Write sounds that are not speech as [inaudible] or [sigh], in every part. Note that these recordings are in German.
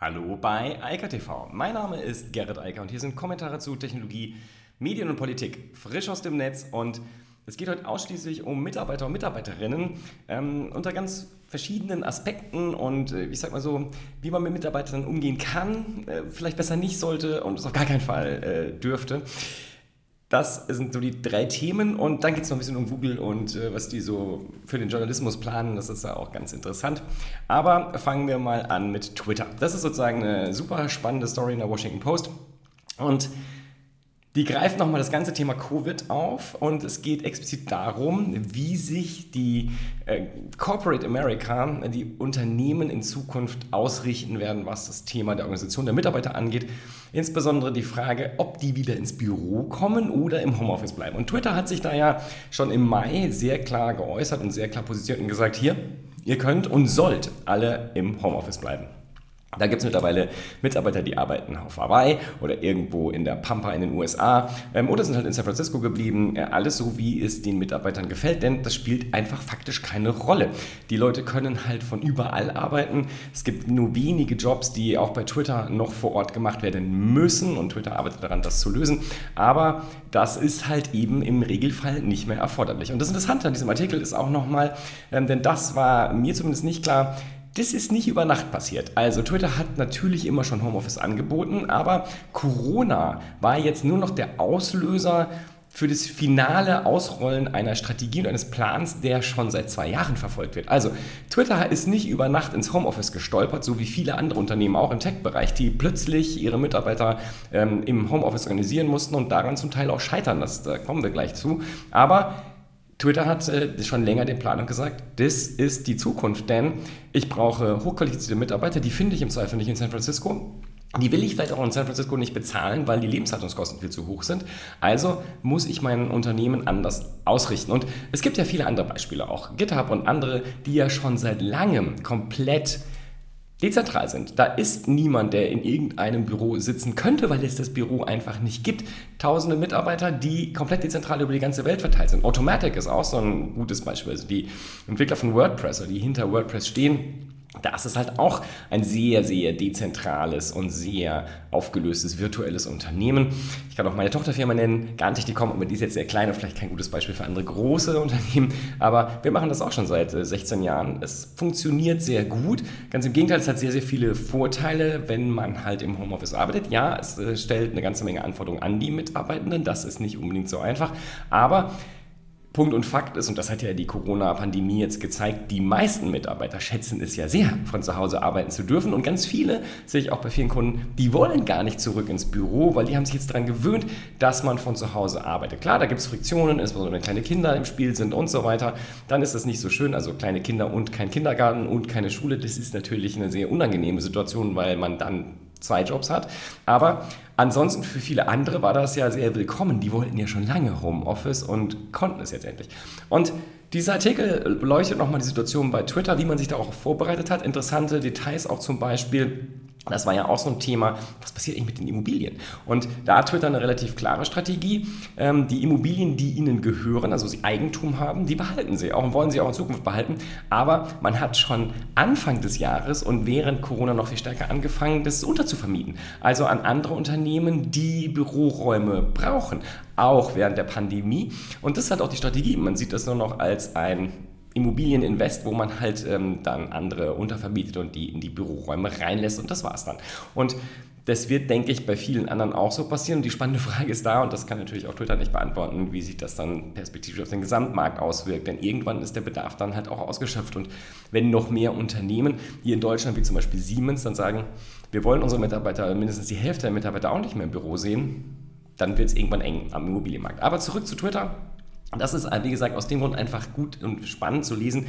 Hallo bei Eika TV. Mein Name ist Gerrit Eiker und hier sind Kommentare zu Technologie, Medien und Politik. Frisch aus dem Netz und es geht heute ausschließlich um Mitarbeiter und Mitarbeiterinnen ähm, unter ganz verschiedenen Aspekten und äh, ich sag mal so, wie man mit Mitarbeitern umgehen kann, äh, vielleicht besser nicht sollte und es auf gar keinen Fall äh, dürfte. Das sind so die drei Themen und dann geht es noch ein bisschen um Google und äh, was die so für den Journalismus planen. Das ist ja auch ganz interessant. Aber fangen wir mal an mit Twitter. Das ist sozusagen eine super spannende Story in der Washington Post. Und die greift nochmal das ganze Thema Covid auf und es geht explizit darum, wie sich die äh, Corporate America, die Unternehmen in Zukunft ausrichten werden, was das Thema der Organisation der Mitarbeiter angeht. Insbesondere die Frage, ob die wieder ins Büro kommen oder im Homeoffice bleiben. Und Twitter hat sich da ja schon im Mai sehr klar geäußert und sehr klar positioniert und gesagt, hier, ihr könnt und sollt alle im Homeoffice bleiben. Da gibt es mittlerweile Mitarbeiter, die arbeiten auf Hawaii oder irgendwo in der Pampa in den USA ähm, oder sind halt in San Francisco geblieben. Äh, alles so, wie es den Mitarbeitern gefällt, denn das spielt einfach faktisch keine Rolle. Die Leute können halt von überall arbeiten. Es gibt nur wenige Jobs, die auch bei Twitter noch vor Ort gemacht werden müssen und Twitter arbeitet daran, das zu lösen. Aber das ist halt eben im Regelfall nicht mehr erforderlich. Und das Interessante an diesem Artikel ist auch nochmal, ähm, denn das war mir zumindest nicht klar, das ist nicht über Nacht passiert. Also Twitter hat natürlich immer schon Homeoffice angeboten, aber Corona war jetzt nur noch der Auslöser für das finale Ausrollen einer Strategie und eines Plans, der schon seit zwei Jahren verfolgt wird. Also Twitter ist nicht über Nacht ins Homeoffice gestolpert, so wie viele andere Unternehmen auch im Tech-Bereich, die plötzlich ihre Mitarbeiter ähm, im Homeoffice organisieren mussten und daran zum Teil auch scheitern. Das, da kommen wir gleich zu. Aber Twitter hat äh, schon länger den Plan und gesagt, das ist die Zukunft, denn ich brauche hochqualifizierte Mitarbeiter, die finde ich im Zweifel nicht in San Francisco. Die will ich vielleicht auch in San Francisco nicht bezahlen, weil die Lebenshaltungskosten viel zu hoch sind. Also muss ich mein Unternehmen anders ausrichten. Und es gibt ja viele andere Beispiele, auch GitHub und andere, die ja schon seit langem komplett dezentral sind. Da ist niemand, der in irgendeinem Büro sitzen könnte, weil es das Büro einfach nicht gibt. Tausende Mitarbeiter, die komplett dezentral über die ganze Welt verteilt sind. Automatic ist auch so ein gutes Beispiel. Also die Entwickler von WordPress, die hinter WordPress stehen, das ist halt auch ein sehr, sehr dezentrales und sehr aufgelöstes virtuelles Unternehmen. Ich kann auch meine Tochterfirma nennen, Garntechnikom, aber die ist jetzt sehr klein und vielleicht kein gutes Beispiel für andere große [laughs] Unternehmen. Aber wir machen das auch schon seit 16 äh, Jahren. Es funktioniert sehr gut. Ganz im Gegenteil, es hat sehr, sehr viele Vorteile, wenn man halt im Homeoffice arbeitet. Ja, es äh, stellt eine ganze Menge Anforderungen an die Mitarbeitenden. Das ist nicht unbedingt so einfach. Aber Punkt und Fakt ist, und das hat ja die Corona-Pandemie jetzt gezeigt, die meisten Mitarbeiter schätzen es ja sehr, von zu Hause arbeiten zu dürfen. Und ganz viele, sehe ich auch bei vielen Kunden, die wollen gar nicht zurück ins Büro, weil die haben sich jetzt daran gewöhnt, dass man von zu Hause arbeitet. Klar, da gibt es Friktionen, insbesondere wenn kleine Kinder im Spiel sind und so weiter. Dann ist das nicht so schön. Also kleine Kinder und kein Kindergarten und keine Schule, das ist natürlich eine sehr unangenehme Situation, weil man dann zwei Jobs hat. Aber ansonsten für viele andere war das ja sehr willkommen. Die wollten ja schon lange Homeoffice und konnten es jetzt endlich. Und dieser Artikel beleuchtet nochmal die Situation bei Twitter, wie man sich darauf vorbereitet hat. Interessante Details auch zum Beispiel das war ja auch so ein Thema, was passiert eigentlich mit den Immobilien? Und da hat Twitter eine relativ klare Strategie. Ähm, die Immobilien, die ihnen gehören, also sie Eigentum haben, die behalten sie auch und wollen sie auch in Zukunft behalten. Aber man hat schon Anfang des Jahres und während Corona noch viel stärker angefangen, das unterzuvermieten. Also an andere Unternehmen, die Büroräume brauchen, auch während der Pandemie. Und das hat auch die Strategie. Man sieht das nur noch als ein Immobilieninvest, wo man halt ähm, dann andere untervermietet und die in die Büroräume reinlässt und das war's dann. Und das wird, denke ich, bei vielen anderen auch so passieren. Und die spannende [laughs] Frage ist da, und das kann natürlich auch Twitter nicht beantworten, wie sich das dann perspektivisch auf den Gesamtmarkt auswirkt. Denn irgendwann ist der Bedarf dann halt auch ausgeschöpft. Und wenn noch mehr Unternehmen, hier in Deutschland, wie zum Beispiel Siemens, dann sagen, wir wollen unsere Mitarbeiter, mindestens die Hälfte der Mitarbeiter auch nicht mehr im Büro sehen, dann wird es irgendwann eng am Immobilienmarkt. Aber zurück zu Twitter. Das ist, wie gesagt, aus dem Grund einfach gut und spannend zu lesen,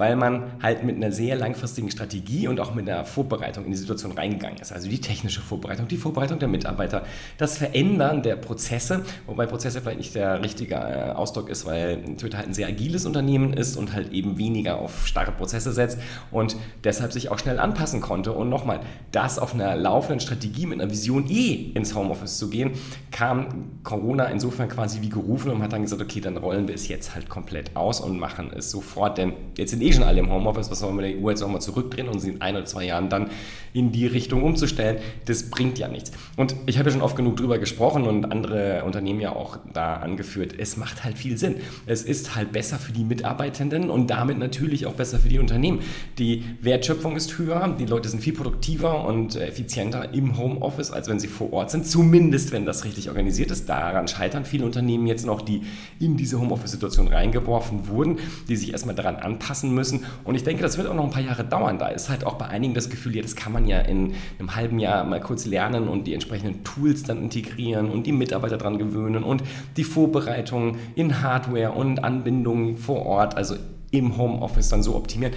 weil man halt mit einer sehr langfristigen Strategie und auch mit einer Vorbereitung in die Situation reingegangen ist. Also die technische Vorbereitung, die Vorbereitung der Mitarbeiter, das Verändern der Prozesse, wobei Prozesse vielleicht nicht der richtige äh, Ausdruck ist, weil Twitter halt ein sehr agiles Unternehmen ist und halt eben weniger auf starre Prozesse setzt und deshalb sich auch schnell anpassen konnte. Und nochmal, das auf einer laufenden Strategie mit einer Vision eh ins Homeoffice zu gehen, kam Corona insofern quasi wie gerufen und hat dann gesagt, okay, dann rollen wir es jetzt halt komplett aus und machen es sofort, denn jetzt sind eh eh schon alle im Homeoffice, was wollen wir der EU jetzt nochmal zurückdrehen und sie in ein oder zwei Jahren dann in die Richtung umzustellen, das bringt ja nichts. Und ich habe ja schon oft genug drüber gesprochen und andere Unternehmen ja auch da angeführt, es macht halt viel Sinn. Es ist halt besser für die Mitarbeitenden und damit natürlich auch besser für die Unternehmen. Die Wertschöpfung ist höher, die Leute sind viel produktiver und effizienter im Homeoffice, als wenn sie vor Ort sind, zumindest wenn das richtig organisiert ist. Daran scheitern viele Unternehmen jetzt noch, die in diese Homeoffice-Situation reingeworfen wurden, die sich erstmal daran anpassen müssen. Und ich denke, das wird auch noch ein paar Jahre dauern. Da ist halt auch bei einigen das Gefühl, ja, das kann man ja in einem halben Jahr mal kurz lernen und die entsprechenden Tools dann integrieren und die Mitarbeiter daran gewöhnen und die Vorbereitung in Hardware und Anbindungen vor Ort, also im Homeoffice dann so optimieren.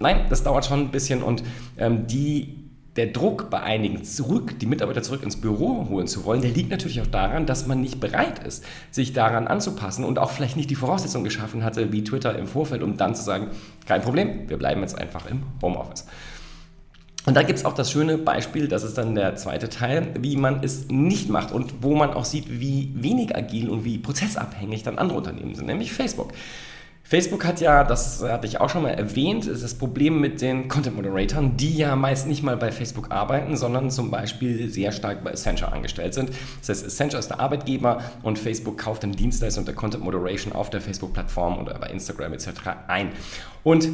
Nein, das dauert schon ein bisschen und ähm, die der Druck bei einigen zurück, die Mitarbeiter zurück ins Büro holen zu wollen, der liegt natürlich auch daran, dass man nicht bereit ist, sich daran anzupassen und auch vielleicht nicht die Voraussetzungen geschaffen hatte, wie Twitter im Vorfeld, um dann zu sagen, kein Problem, wir bleiben jetzt einfach im Homeoffice. Und da gibt es auch das schöne Beispiel, das ist dann der zweite Teil, wie man es nicht macht und wo man auch sieht, wie wenig agil und wie prozessabhängig dann andere Unternehmen sind, nämlich Facebook. Facebook hat ja, das hatte ich auch schon mal erwähnt, das Problem mit den Content Moderatoren, die ja meist nicht mal bei Facebook arbeiten, sondern zum Beispiel sehr stark bei Accenture angestellt sind. Das heißt, Accenture ist der Arbeitgeber und Facebook kauft dann Dienstleistungen der Content Moderation auf der Facebook-Plattform oder bei Instagram etc. ein. Und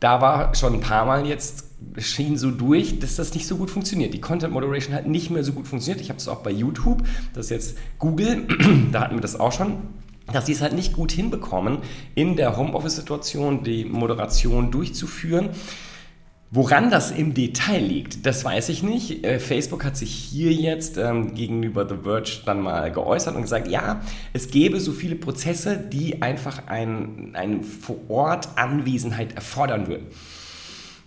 da war schon ein paar Mal jetzt schien so durch, dass das nicht so gut funktioniert. Die Content Moderation hat nicht mehr so gut funktioniert. Ich habe es auch bei YouTube, das ist jetzt Google, [clears throat] da hatten wir das auch schon dass sie es halt nicht gut hinbekommen, in der Homeoffice-Situation die Moderation durchzuführen. Woran das im Detail liegt, das weiß ich nicht. Äh, Facebook hat sich hier jetzt ähm, gegenüber The Verge dann mal geäußert und gesagt, ja, es gäbe so viele Prozesse, die einfach ein, eine Vor-Ort-Anwesenheit erfordern würden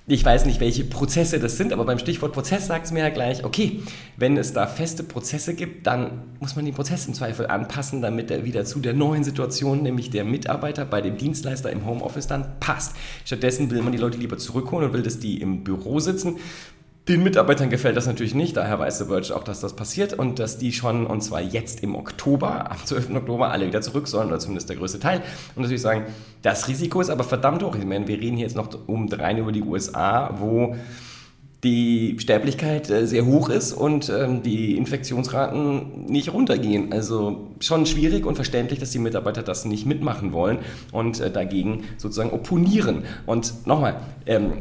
ich weiß nicht, welche Prozesse das sind, aber beim Stichwort Prozess sagt es mir ja gleich, okay, wenn es da feste Prozesse gibt, dann muss man den Prozess im Zweifel anpassen, damit er wieder zu der neuen Situation, nämlich der Mitarbeiter bei dem Dienstleister im Homeoffice dann passt. Stattdessen will man die Leute lieber zurückholen und will, dass die im Büro sitzen, den Mitarbeitern gefällt das natürlich nicht, daher weiß The Verge auch, dass das passiert und dass die schon, und zwar jetzt im Oktober, am 12. Oktober, alle wieder zurück sollen, oder zumindest der größte Teil. Und natürlich sagen, das Risiko ist aber verdammt hoch. Ich meine, wir reden hier jetzt noch um rein über die USA, wo die Sterblichkeit äh, sehr hoch ist und ähm, die Infektionsraten nicht runtergehen. Also schon schwierig und verständlich, dass die Mitarbeiter das nicht mitmachen wollen und äh, dagegen sozusagen opponieren. Und nochmal, ähm,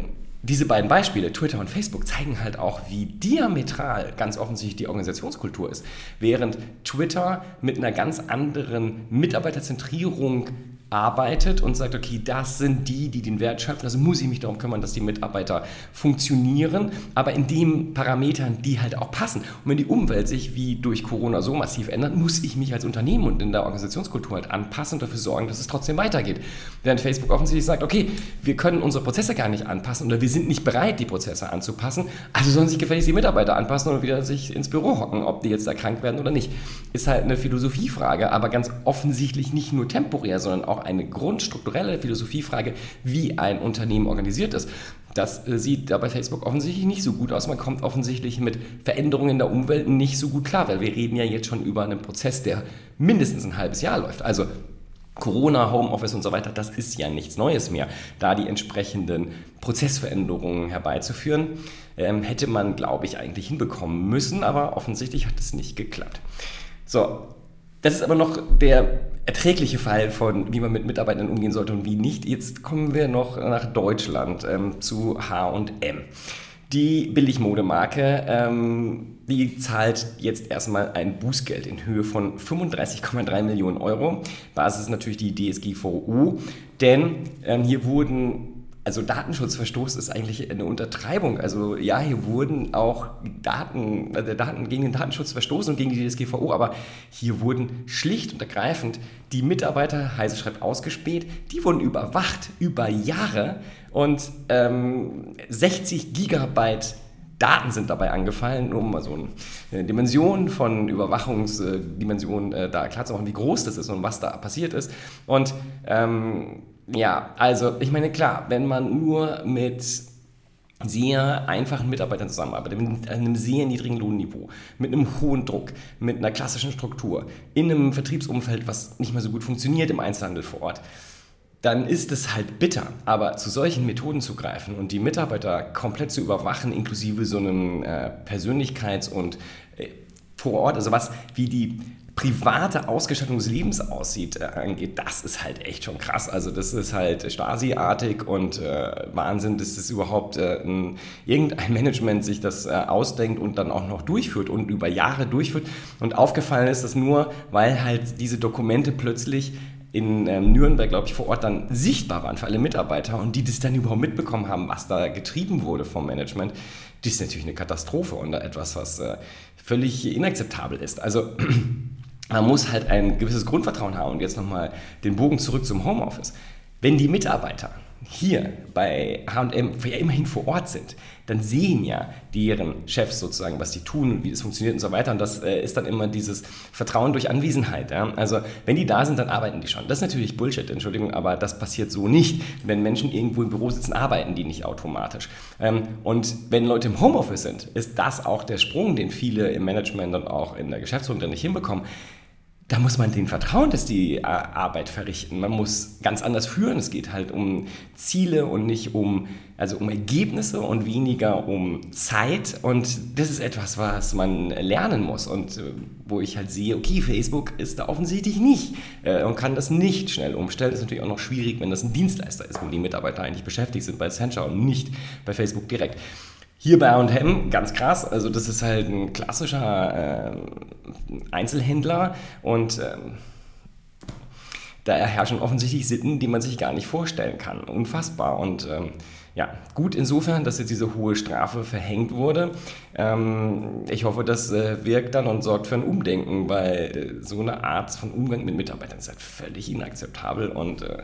diese beiden Beispiele, Twitter und Facebook, zeigen halt auch, wie diametral ganz offensichtlich die Organisationskultur ist. Während Twitter mit einer ganz anderen Mitarbeiterzentrierung arbeitet und sagt, okay, das sind die, die den Wert schöpfen, also muss ich mich darum kümmern, dass die Mitarbeiter funktionieren, aber in den Parametern, die halt auch passen. Und wenn die Umwelt sich wie durch Corona so massiv ändert, muss ich mich als Unternehmen und in der Organisationskultur halt anpassen und dafür sorgen, dass es trotzdem weitergeht. Während Facebook offensichtlich sagt, okay, wir können unsere Prozesse gar nicht anpassen oder wir sind nicht bereit, die Prozesse anzupassen, also sollen sich gefälligst die Mitarbeiter anpassen und wieder sich ins Büro hocken, ob die jetzt da krank werden oder nicht. Ist halt eine Philosophiefrage, aber ganz offensichtlich nicht nur temporär, sondern auch eine grundstrukturelle Philosophiefrage, wie ein Unternehmen organisiert ist. Das äh, sieht da bei Facebook offensichtlich nicht so gut aus. Man kommt offensichtlich mit Veränderungen in der Umwelt nicht so gut klar, weil wir reden ja jetzt schon über einen Prozess, der mindestens ein halbes Jahr läuft. Also Corona, Homeoffice und so weiter, das ist ja nichts Neues mehr. Da die entsprechenden Prozessveränderungen herbeizuführen, ähm, hätte man, glaube ich, eigentlich hinbekommen müssen, aber offensichtlich hat es nicht geklappt. So, das ist aber noch der erträgliche Fall von, wie man mit Mitarbeitern umgehen sollte und wie nicht. Jetzt kommen wir noch nach Deutschland ähm, zu H&M. Die Billigmodemarke, ähm, die zahlt jetzt erstmal ein Bußgeld in Höhe von 35,3 Millionen Euro. Basis ist natürlich die DSGVO, denn ähm, hier wurden also Datenschutzverstoß ist eigentlich eine Untertreibung. Also ja, hier wurden auch Daten, äh, Daten gegen den Datenschutz verstoßen und gegen die DSGVO, aber hier wurden schlicht und ergreifend die Mitarbeiter, Heise schreibt ausgespäht, die wurden überwacht über Jahre und ähm, 60 Gigabyte Daten sind dabei angefallen, um mal so eine Dimension von Überwachungsdimensionen äh, da klarzumachen, wie groß das ist und was da passiert ist. Und ähm, ja, also ich meine, klar, wenn man nur mit sehr einfachen Mitarbeitern zusammenarbeitet, mit einem sehr niedrigen Lohnniveau, mit einem hohen Druck, mit einer klassischen Struktur, in einem Vertriebsumfeld, was nicht mehr so gut funktioniert im Einzelhandel vor Ort, dann ist es halt bitter. Aber zu solchen Methoden zu greifen und die Mitarbeiter komplett zu überwachen, inklusive so einem äh, Persönlichkeits- und äh, vor Ort, also was wie die private Ausgestaltung des Lebens aussieht, äh, angeht, das ist halt echt schon krass. Also das ist halt Stasi-artig und äh, Wahnsinn, dass das überhaupt äh, ein, irgendein Management sich das äh, ausdenkt und dann auch noch durchführt und über Jahre durchführt. Und aufgefallen ist das nur, weil halt diese Dokumente plötzlich in ähm, Nürnberg, glaube ich, vor Ort dann sichtbar waren für alle Mitarbeiter und die das dann überhaupt mitbekommen haben, was da getrieben wurde vom Management, das ist natürlich eine Katastrophe und etwas, was äh, völlig inakzeptabel ist. Also [clears throat] man muss halt ein gewisses Grundvertrauen haben. Und jetzt nochmal den Bogen zurück zum Homeoffice. Wenn die Mitarbeiter hier bei HM ja immerhin vor Ort sind, dann sehen ja deren Chefs sozusagen, was sie tun wie das funktioniert und so weiter. Und das äh, ist dann immer dieses Vertrauen durch Anwesenheit. Ja? Also wenn die da sind, dann arbeiten die schon. Das ist natürlich Bullshit, Entschuldigung, aber das passiert so nicht. Wenn Menschen irgendwo im Büro sitzen, arbeiten die nicht automatisch. Ähm, und wenn Leute im Homeoffice sind, ist das auch der Sprung, den viele im Management und auch in der Geschäftsführung dann nicht hinbekommen da muss man denen vertrauen, dass die äh, Arbeit verrichten. Man muss ganz anders führen. Es geht halt um Ziele und nicht um, also um Ergebnisse und weniger um Zeit. Und das ist etwas, was man lernen muss. Und äh, wo ich halt sehe, okay, Facebook ist da offensichtlich nicht äh, und kann das nicht schnell umstellen. Das ist natürlich auch noch schwierig, wenn das ein Dienstleister ist, wo die Mitarbeiter eigentlich beschäftigt sind bei Accenture und nicht bei Facebook direkt. Hier bei A&M, ganz krass, also das ist halt ein klassischer äh, Einzelhändler und äh, da herrschen offensichtlich Sitten, die man sich gar nicht vorstellen kann. Unfassbar und ähm, ja, gut insofern, dass jetzt diese hohe Strafe verhängt wurde. Ähm, ich hoffe, das äh, wirkt dann und sorgt für ein Umdenken, weil äh, so eine Art von Umgang mit Mitarbeitern ist halt völlig inakzeptabel und äh,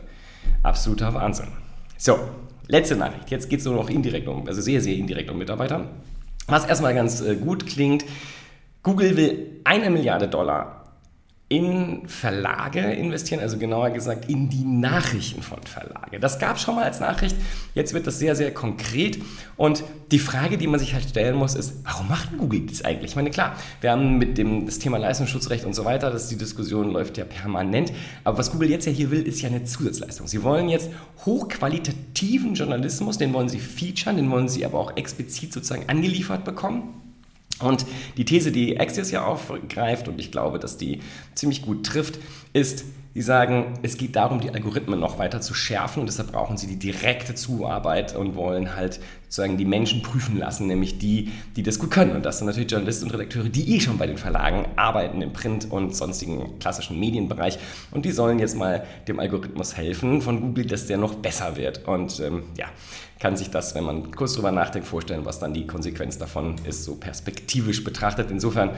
absoluter Wahnsinn. So, Letzte Nachricht. Jetzt geht es nur noch indirekt um, also sehr, sehr indirekt um Mitarbeiter. Was erstmal ganz äh, gut klingt. Google will eine Milliarde Dollar in Verlage investieren, also genauer gesagt in die Nachrichten von Verlage. Das gab es schon mal als Nachricht, jetzt wird das sehr, sehr konkret. Und die Frage, die man sich halt stellen muss, ist, warum macht Google das eigentlich? Ich meine, klar, wir haben mit dem das Thema Leistungsschutzrecht und so weiter, dass die Diskussion läuft ja permanent. Aber was Google jetzt ja hier will, ist ja eine Zusatzleistung. Sie wollen jetzt hochqualitativen Journalismus, den wollen sie featuren, den wollen sie aber auch explizit sozusagen angeliefert bekommen. Und die These, die Axios ja aufgreift, und ich glaube, dass die ziemlich gut trifft, ist, Sie sagen, es geht darum, die Algorithmen noch weiter zu schärfen und deshalb brauchen sie die direkte Zuarbeit und wollen halt sozusagen die Menschen prüfen lassen, nämlich die, die das gut können. Und das sind natürlich Journalisten und Redakteure, die eh schon bei den Verlagen arbeiten, im Print- und sonstigen klassischen Medienbereich. Und die sollen jetzt mal dem Algorithmus helfen von Google, dass der noch besser wird. Und ähm, ja, kann sich das, wenn man kurz drüber nachdenkt, vorstellen, was dann die Konsequenz davon ist, so perspektivisch betrachtet. Insofern,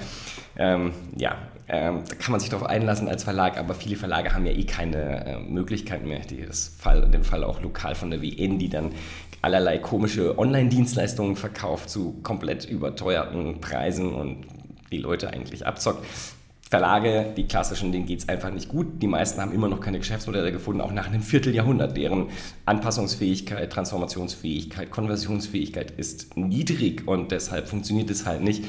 ähm, ja, ähm, da kann man sich darauf einlassen als Verlag, aber viele Verlage haben ja eh keine äh, Möglichkeit mehr. Die, das Fall, dem Fall auch lokal von der WN, die dann allerlei komische Online-Dienstleistungen verkauft zu komplett überteuerten Preisen und die Leute eigentlich abzockt. Verlage, die klassischen, denen geht es einfach nicht gut. Die meisten haben immer noch keine Geschäftsmodelle gefunden, auch nach einem Vierteljahrhundert. Deren Anpassungsfähigkeit, Transformationsfähigkeit, Konversionsfähigkeit ist niedrig und deshalb funktioniert es halt nicht.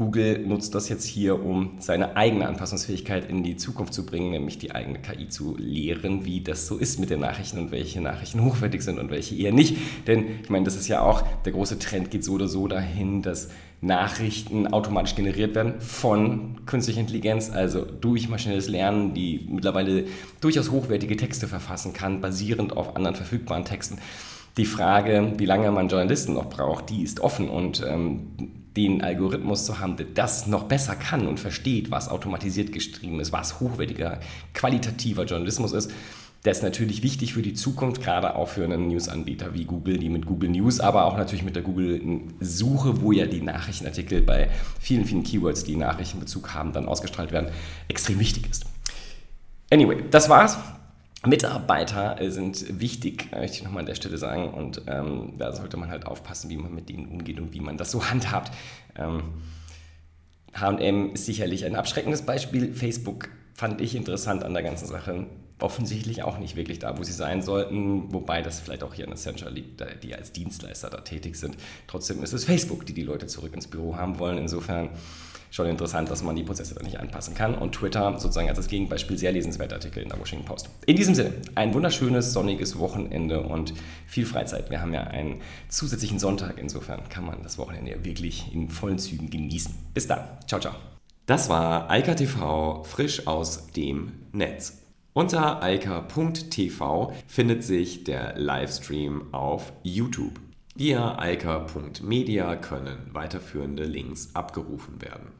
Google nutzt das jetzt hier, um seine eigene Anpassungsfähigkeit in die Zukunft zu bringen, nämlich die eigene KI zu lehren, wie das so ist mit den Nachrichten und welche Nachrichten [laughs] hochwertig sind und welche eher nicht. Denn ich meine, das ist ja auch, der große Trend geht so oder so dahin, dass Nachrichten automatisch generiert werden von künstlicher Intelligenz, also durch maschinelles Lernen, die mittlerweile durchaus hochwertige Texte verfassen kann, basierend auf anderen verfügbaren Texten. Die Frage, wie lange man Journalisten noch braucht, die ist offen und ähm, den Algorithmus zu haben, der das noch besser kann und versteht, was automatisiert geschrieben ist, was hochwertiger, qualitativer Journalismus ist, das ist natürlich wichtig für die Zukunft, gerade auch für einen News-Anbieter wie Google, die mit Google News, aber auch natürlich mit der Google-Suche, wo ja die Nachrichtenartikel bei vielen, vielen Keywords, die Nachrichtenbezug haben, dann ausgestrahlt werden, extrem wichtig ist. Anyway, das war's. Mitarbeiter sind wichtig, möchte ich nochmal an der Stelle sagen. Und ähm, da sollte man halt aufpassen, wie man mit denen umgeht und wie man das so [laughs] handhabt. HM ist sicherlich ein abschreckendes Beispiel. Facebook fand ich interessant an der ganzen Sache. offensichtlich auch nicht wirklich da, wo sie sein sollten, wobei das vielleicht auch hier an Accenture liegt, die als Dienstleister da tätig sind. Trotzdem ist es Facebook, die die Leute zurück ins Büro haben wollen. Insofern schon interessant, dass man die Prozesse da nicht anpassen kann. Und Twitter sozusagen als das Gegenbeispiel sehr lesenswerter Artikel in der Washington Post. In diesem Sinne, ein wunderschönes, sonniges Wochenende und viel Freizeit. Wir haben ja einen zusätzlichen Sonntag, insofern kann man das Wochenende wirklich in vollen Zügen genießen. Bis dann. Ciao, ciao. Das war Eika TV frisch aus dem Netz. Unter eika.tv findet sich der Livestream auf YouTube. Via eika.media können weiterführende Links abgerufen werden.